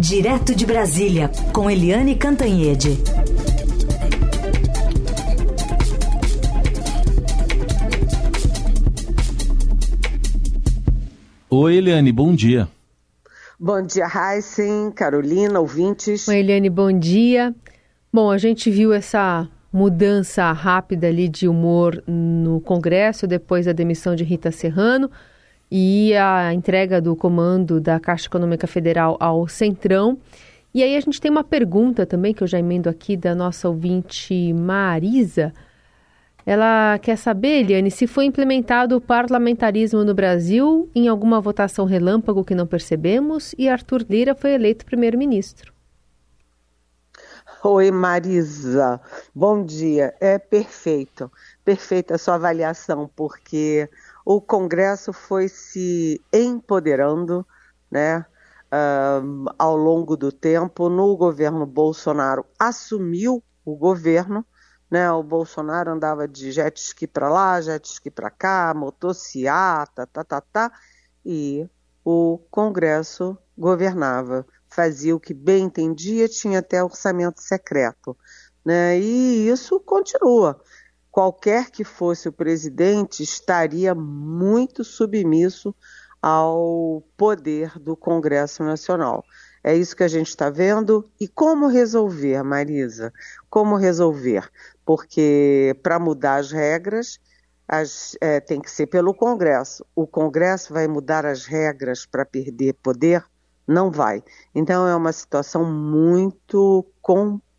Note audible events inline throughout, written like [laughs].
Direto de Brasília, com Eliane Cantanhede. Oi, Eliane, bom dia. Bom dia, Heisen, Carolina, ouvintes. Oi, Eliane, bom dia. Bom, a gente viu essa mudança rápida ali de humor no Congresso depois da demissão de Rita Serrano e a entrega do comando da Caixa Econômica Federal ao Centrão. E aí a gente tem uma pergunta também que eu já emendo aqui da nossa ouvinte Marisa. Ela quer saber, Eliane, se foi implementado o parlamentarismo no Brasil em alguma votação relâmpago que não percebemos e Arthur Lira foi eleito primeiro-ministro. Oi, Marisa. Bom dia. É perfeito. Perfeita a sua avaliação, porque o Congresso foi se empoderando, né? Uh, ao longo do tempo, no governo Bolsonaro assumiu o governo, né? O Bolsonaro andava de jet ski para lá, jet ski para cá, motociata, tá, tá, tá, e o Congresso governava, fazia o que bem entendia, tinha até orçamento secreto, né? E isso continua qualquer que fosse o presidente estaria muito submisso ao poder do Congresso Nacional. É isso que a gente está vendo. E como resolver, Marisa? Como resolver? Porque para mudar as regras, as, é, tem que ser pelo Congresso. O Congresso vai mudar as regras para perder poder? Não vai. Então é uma situação muito complicada,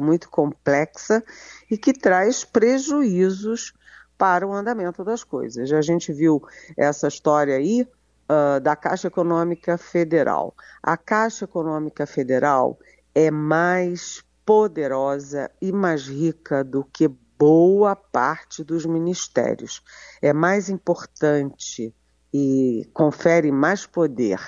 muito complexa e que traz prejuízos para o andamento das coisas. A gente viu essa história aí uh, da Caixa Econômica Federal. A Caixa Econômica Federal é mais poderosa e mais rica do que boa parte dos ministérios. É mais importante e confere mais poder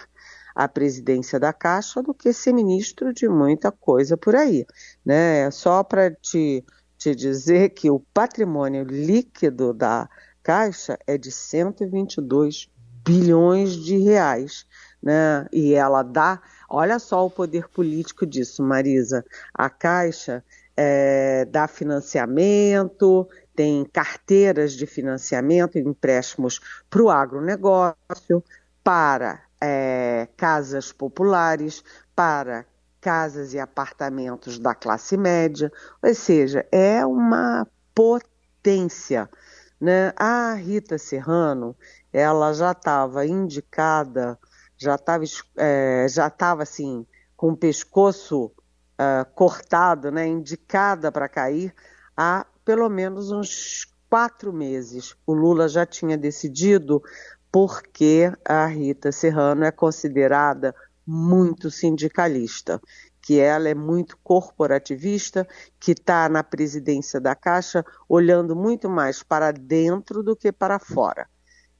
à presidência da Caixa do que ser ministro de muita coisa por aí. Né? Só para te te dizer que o patrimônio líquido da Caixa é de 122 bilhões de reais. Né? E ela dá, olha só o poder político disso, Marisa. A Caixa é, dá financiamento, tem carteiras de financiamento, empréstimos para o agronegócio, para é, casas populares, para casas e apartamentos da classe média, ou seja, é uma potência. Né? A Rita Serrano, ela já estava indicada, já estava é, já estava assim com o pescoço uh, cortado, né? indicada para cair há pelo menos uns quatro meses. O Lula já tinha decidido porque a Rita Serrano é considerada muito sindicalista, que ela é muito corporativista, que está na presidência da Caixa olhando muito mais para dentro do que para fora.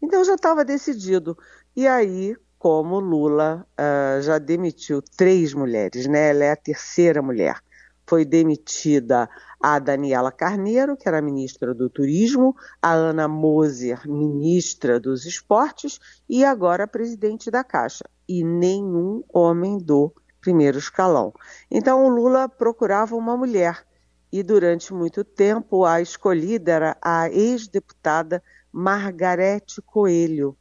Então já estava decidido. E aí, como Lula uh, já demitiu três mulheres, né? Ela é a terceira mulher. Foi demitida a Daniela Carneiro, que era ministra do Turismo, a Ana Moser, ministra dos Esportes, e agora presidente da Caixa e nenhum homem do primeiro escalão. Então o Lula procurava uma mulher e durante muito tempo a escolhida era a ex-deputada Margarete Coelho,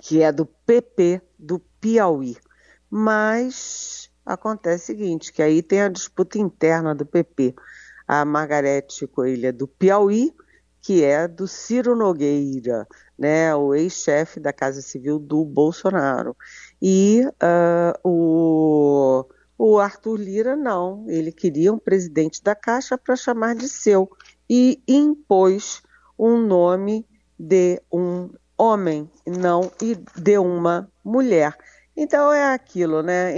que é do PP do Piauí. Mas acontece o seguinte, que aí tem a disputa interna do PP. A Margarete Coelho é do Piauí, que é do Ciro Nogueira, né, o ex-chefe da Casa Civil do Bolsonaro. E uh, o, o Arthur Lira não, ele queria um presidente da Caixa para chamar de seu e impôs um nome de um homem, não e de uma mulher. Então é aquilo, né?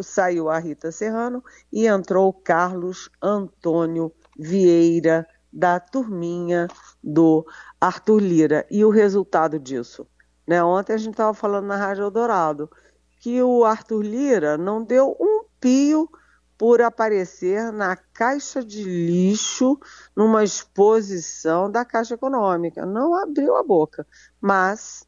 Saiu a Rita Serrano e entrou Carlos Antônio Vieira da turminha do Arthur Lira. E o resultado disso? Né? Ontem a gente estava falando na Rádio Eldorado que o Arthur Lira não deu um pio por aparecer na caixa de lixo numa exposição da Caixa Econômica. Não abriu a boca, mas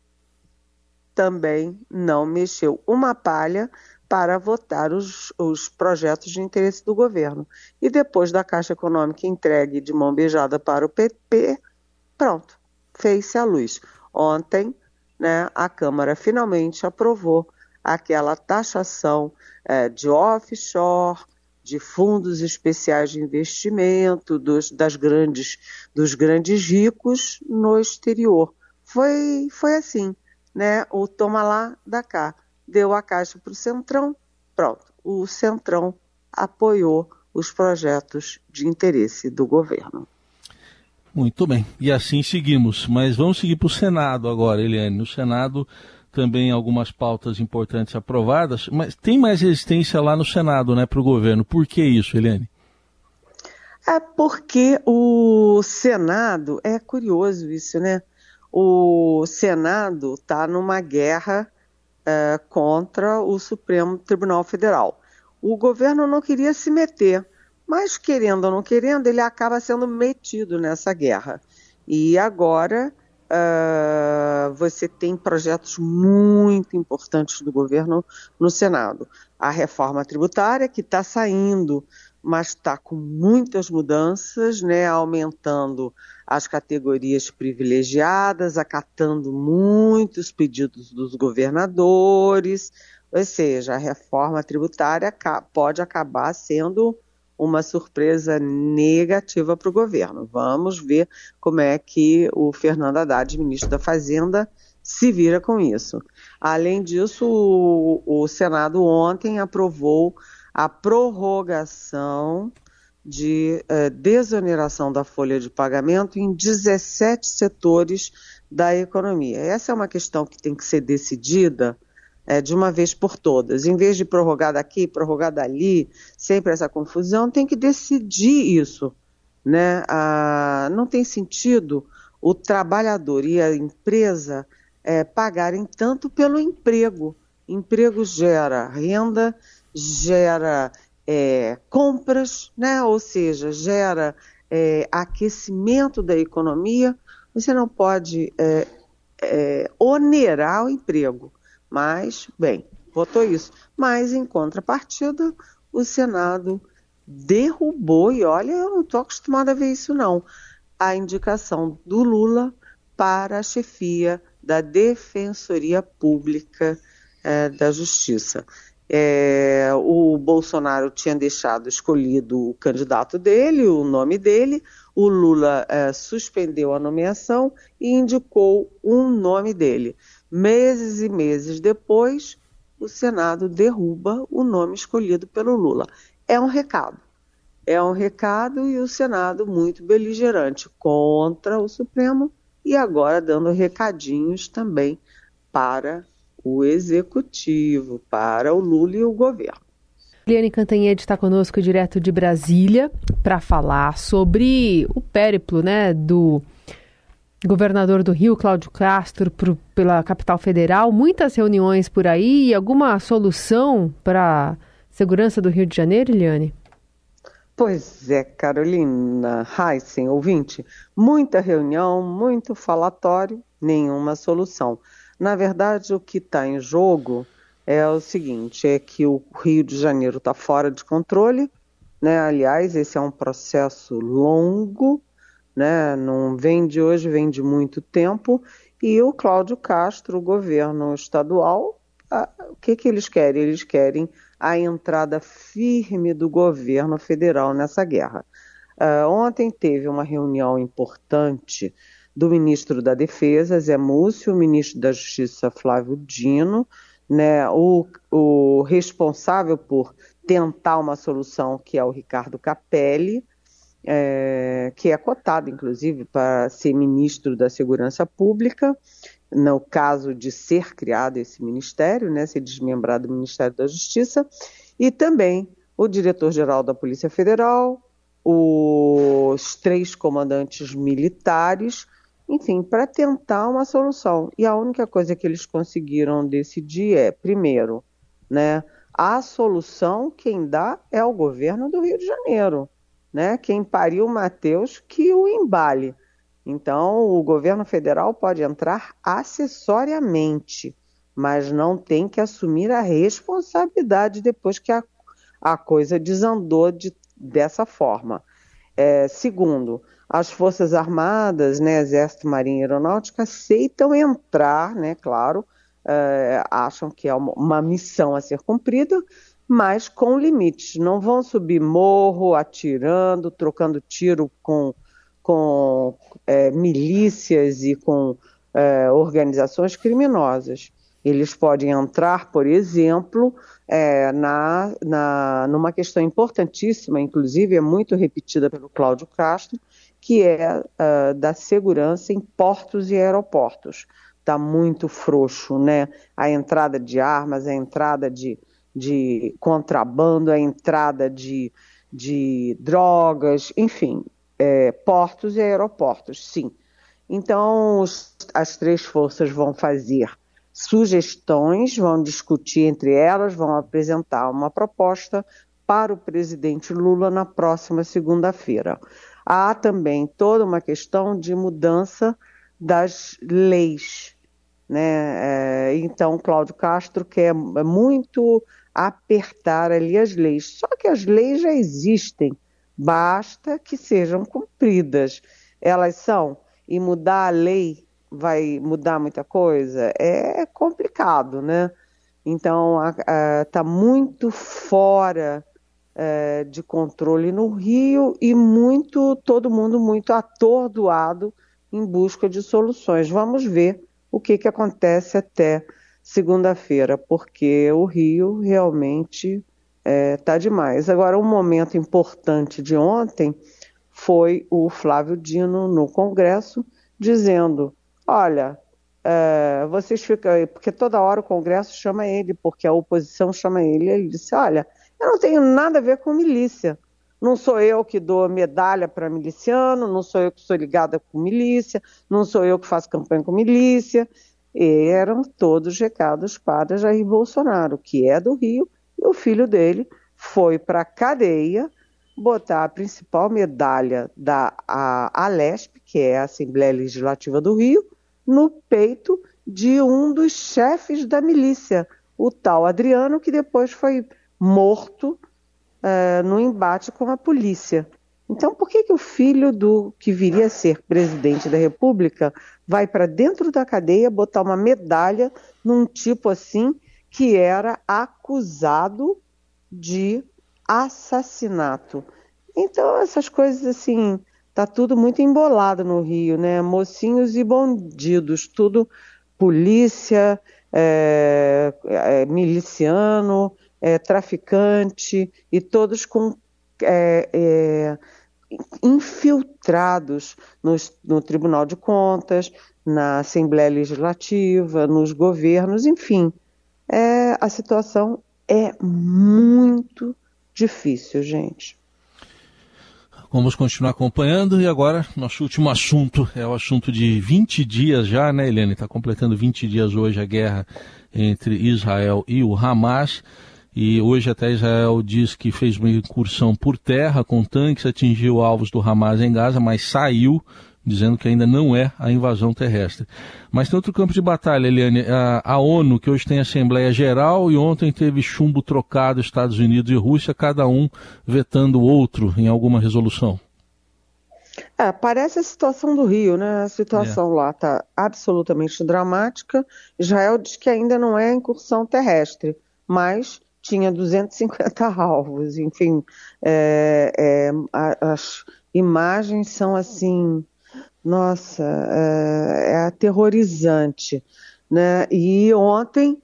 também não mexeu uma palha para votar os, os projetos de interesse do governo. E depois da Caixa Econômica entregue de mão beijada para o PP, pronto, fez-se a luz. Ontem, né, a Câmara finalmente aprovou aquela taxação é, de offshore, de fundos especiais de investimento, dos, das grandes, dos grandes ricos no exterior. Foi, foi assim, né? O toma lá, da cá deu a caixa para o Centrão, pronto, o Centrão apoiou os projetos de interesse do governo. Muito bem, e assim seguimos. Mas vamos seguir para o Senado agora, Eliane. No Senado também algumas pautas importantes aprovadas, mas tem mais resistência lá no Senado, né, para o governo. Por que isso, Eliane? É porque o Senado, é curioso isso, né? O Senado está numa guerra é, contra o Supremo Tribunal Federal. O governo não queria se meter, mas querendo ou não querendo, ele acaba sendo metido nessa guerra. E agora uh, você tem projetos muito importantes do governo no Senado. A reforma tributária, que está saindo mas está com muitas mudanças, né, aumentando as categorias privilegiadas, acatando muitos pedidos dos governadores, ou seja, a reforma tributária pode acabar sendo uma surpresa negativa para o governo. Vamos ver como é que o Fernando Haddad, ministro da Fazenda, se vira com isso. Além disso, o, o Senado ontem aprovou a prorrogação de eh, desoneração da folha de pagamento em 17 setores da economia. Essa é uma questão que tem que ser decidida eh, de uma vez por todas. Em vez de prorrogar daqui, prorrogar dali, sempre essa confusão, tem que decidir isso. Né? Ah, não tem sentido o trabalhador e a empresa eh, pagarem tanto pelo emprego. Emprego gera renda, gera é, compras, né? ou seja, gera é, aquecimento da economia, você não pode é, é, onerar o emprego. Mas, bem, votou isso. Mas, em contrapartida, o Senado derrubou, e olha, eu não estou acostumada a ver isso não, a indicação do Lula para a chefia da Defensoria Pública é, da Justiça. É, o Bolsonaro tinha deixado escolhido o candidato dele, o nome dele, o Lula é, suspendeu a nomeação e indicou um nome dele. Meses e meses depois, o Senado derruba o nome escolhido pelo Lula. É um recado. É um recado e o Senado muito beligerante contra o Supremo e agora dando recadinhos também para o executivo, para o Lula e o governo. Eliane Cantanhede está conosco direto de Brasília para falar sobre o périplo né, do governador do Rio, Cláudio Castro, pro, pela capital federal. Muitas reuniões por aí. Alguma solução para a segurança do Rio de Janeiro, Eliane? Pois é, Carolina Heisen, ouvinte. Muita reunião, muito falatório, nenhuma solução. Na verdade, o que está em jogo é o seguinte: é que o Rio de Janeiro está fora de controle. Né? Aliás, esse é um processo longo, né? não vem de hoje, vem de muito tempo. E o Cláudio Castro, o governo estadual, a, o que, que eles querem? Eles querem a entrada firme do governo federal nessa guerra. Uh, ontem teve uma reunião importante do ministro da Defesa, Zé Múcio, o ministro da Justiça, Flávio Dino, né, o, o responsável por tentar uma solução, que é o Ricardo Capelli, é, que é cotado, inclusive, para ser ministro da Segurança Pública, no caso de ser criado esse ministério, né, ser desmembrado do Ministério da Justiça, e também o diretor-geral da Polícia Federal, os três comandantes militares, enfim, para tentar uma solução. E a única coisa que eles conseguiram decidir é, primeiro, né, a solução quem dá é o governo do Rio de Janeiro, né? Quem pariu o Matheus que o embale. Então, o governo federal pode entrar acessoriamente, mas não tem que assumir a responsabilidade depois que a, a coisa desandou de, dessa forma. É, segundo, as Forças Armadas, né, Exército, Marinha e Aeronáutica aceitam entrar, né, claro, é, acham que é uma, uma missão a ser cumprida, mas com limites. Não vão subir morro atirando, trocando tiro com, com é, milícias e com é, organizações criminosas. Eles podem entrar, por exemplo, é, na, na, numa questão importantíssima, inclusive é muito repetida pelo Cláudio Castro, que é uh, da segurança em portos e aeroportos. Está muito frouxo, né? A entrada de armas, a entrada de, de contrabando, a entrada de, de drogas, enfim, é, portos e aeroportos, sim. Então, os, as três forças vão fazer sugestões, vão discutir entre elas, vão apresentar uma proposta para o presidente Lula na próxima segunda-feira. Há também toda uma questão de mudança das leis. Né? É, então, Cláudio Castro quer muito apertar ali as leis. Só que as leis já existem, basta que sejam cumpridas. Elas são, e mudar a lei vai mudar muita coisa? É complicado, né? Então, está muito fora é, de controle no Rio e muito, todo mundo muito atordoado em busca de soluções. Vamos ver o que, que acontece até segunda-feira, porque o Rio realmente está é, tá demais. Agora, um momento importante de ontem foi o Flávio Dino no Congresso dizendo olha, é, vocês ficam aí, porque toda hora o Congresso chama ele, porque a oposição chama ele. Ele disse: olha, eu não tenho nada a ver com milícia. Não sou eu que dou medalha para miliciano, não sou eu que sou ligada com milícia, não sou eu que faço campanha com milícia. E eram todos recados para Jair Bolsonaro, que é do Rio, e o filho dele foi para a cadeia botar a principal medalha da Alesp, que é a Assembleia Legislativa do Rio, no peito de um dos chefes da milícia, o tal Adriano, que depois foi morto é, no embate com a polícia. Então, por que, que o filho do que viria a ser presidente da República vai para dentro da cadeia botar uma medalha num tipo assim que era acusado de assassinato? Então, essas coisas assim Tá tudo muito embolado no Rio, né? Mocinhos e bandidos, tudo polícia, é, é, miliciano, é, traficante e todos com é, é, infiltrados no, no Tribunal de Contas, na Assembleia Legislativa, nos governos, enfim. É, a situação é muito difícil, gente. Vamos continuar acompanhando e agora nosso último assunto é o assunto de 20 dias já, né, Helene? Está completando 20 dias hoje a guerra entre Israel e o Hamas. E hoje até Israel diz que fez uma incursão por terra com tanques, atingiu alvos do Hamas em Gaza, mas saiu dizendo que ainda não é a invasão terrestre. Mas tem outro campo de batalha, Eliane, a, a, ONU, que hoje tem Assembleia Geral e ontem teve chumbo trocado Estados Unidos e Rússia, cada um vetando o outro em alguma resolução. É, parece a situação do Rio, né? A situação é. lá está absolutamente dramática. Israel diz que ainda não é incursão terrestre, mas tinha 250 [laughs] alvos. Enfim, é, é, as imagens são assim nossa, é, é aterrorizante. Né? E ontem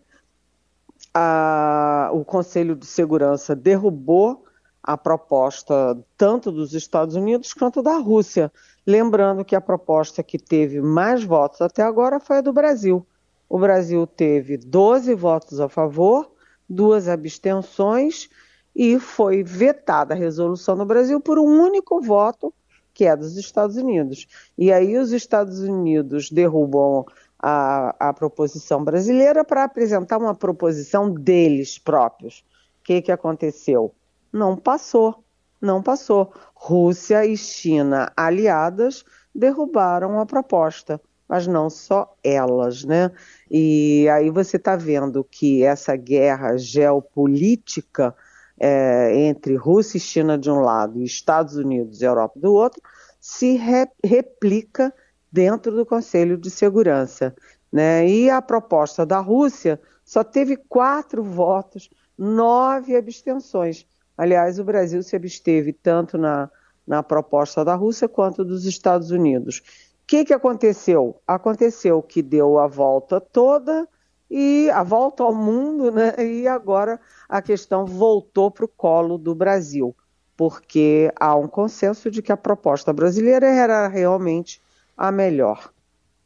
a, o Conselho de Segurança derrubou a proposta tanto dos Estados Unidos quanto da Rússia. Lembrando que a proposta que teve mais votos até agora foi a do Brasil. O Brasil teve 12 votos a favor, duas abstenções e foi vetada a resolução no Brasil por um único voto que é dos Estados Unidos. E aí os Estados Unidos derrubam a, a proposição brasileira para apresentar uma proposição deles próprios. O que, que aconteceu? Não passou, não passou. Rússia e China, aliadas, derrubaram a proposta. Mas não só elas, né? E aí você está vendo que essa guerra geopolítica é, entre Rússia e China de um lado e Estados Unidos e Europa do outro se re replica dentro do Conselho de Segurança. Né? E a proposta da Rússia só teve quatro votos, nove abstenções. Aliás, o Brasil se absteve tanto na, na proposta da Rússia quanto dos Estados Unidos. O que, que aconteceu? Aconteceu que deu a volta toda e a volta ao mundo, né? E agora a questão voltou para o colo do Brasil, porque há um consenso de que a proposta brasileira era realmente a melhor,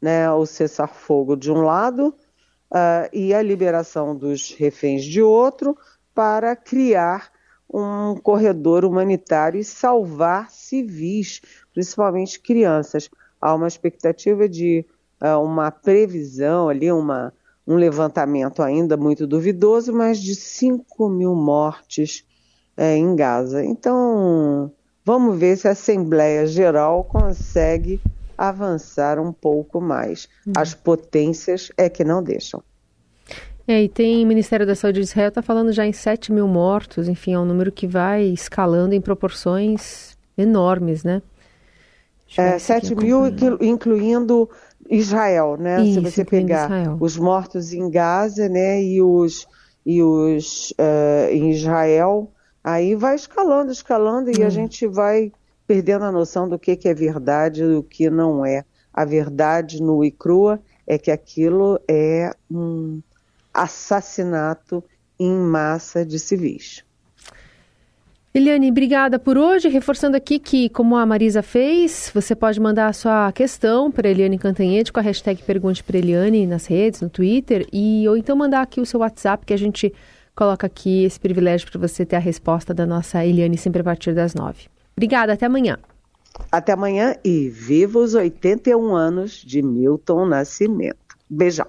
né? O cessar-fogo de um lado uh, e a liberação dos reféns de outro para criar um corredor humanitário e salvar civis, principalmente crianças há uma expectativa de uh, uma previsão ali, uma, um levantamento ainda muito duvidoso, mas de 5 mil mortes é, em Gaza. Então, vamos ver se a Assembleia Geral consegue avançar um pouco mais. Uhum. As potências é que não deixam. É, e tem o Ministério da Saúde de Israel está falando já em 7 mil mortos, enfim, é um número que vai escalando em proporções enormes, né? É, 7 mil, incluindo Israel, né? Isso, Se você pegar Israel. os mortos em Gaza, né, e os, e os uh, em Israel, aí vai escalando, escalando, hum. e a hum. gente vai perdendo a noção do que, que é verdade e do que não é. A verdade nua e crua é que aquilo é um assassinato em massa de civis. Eliane, obrigada por hoje. Reforçando aqui que, como a Marisa fez, você pode mandar a sua questão para Eliane Cantanhede com a hashtag Pergunte para Eliane nas redes, no Twitter, e ou então mandar aqui o seu WhatsApp que a gente coloca aqui esse privilégio para você ter a resposta da nossa Eliane sempre a partir das nove. Obrigada, até amanhã. Até amanhã e viva os 81 anos de Milton Nascimento. Beijão.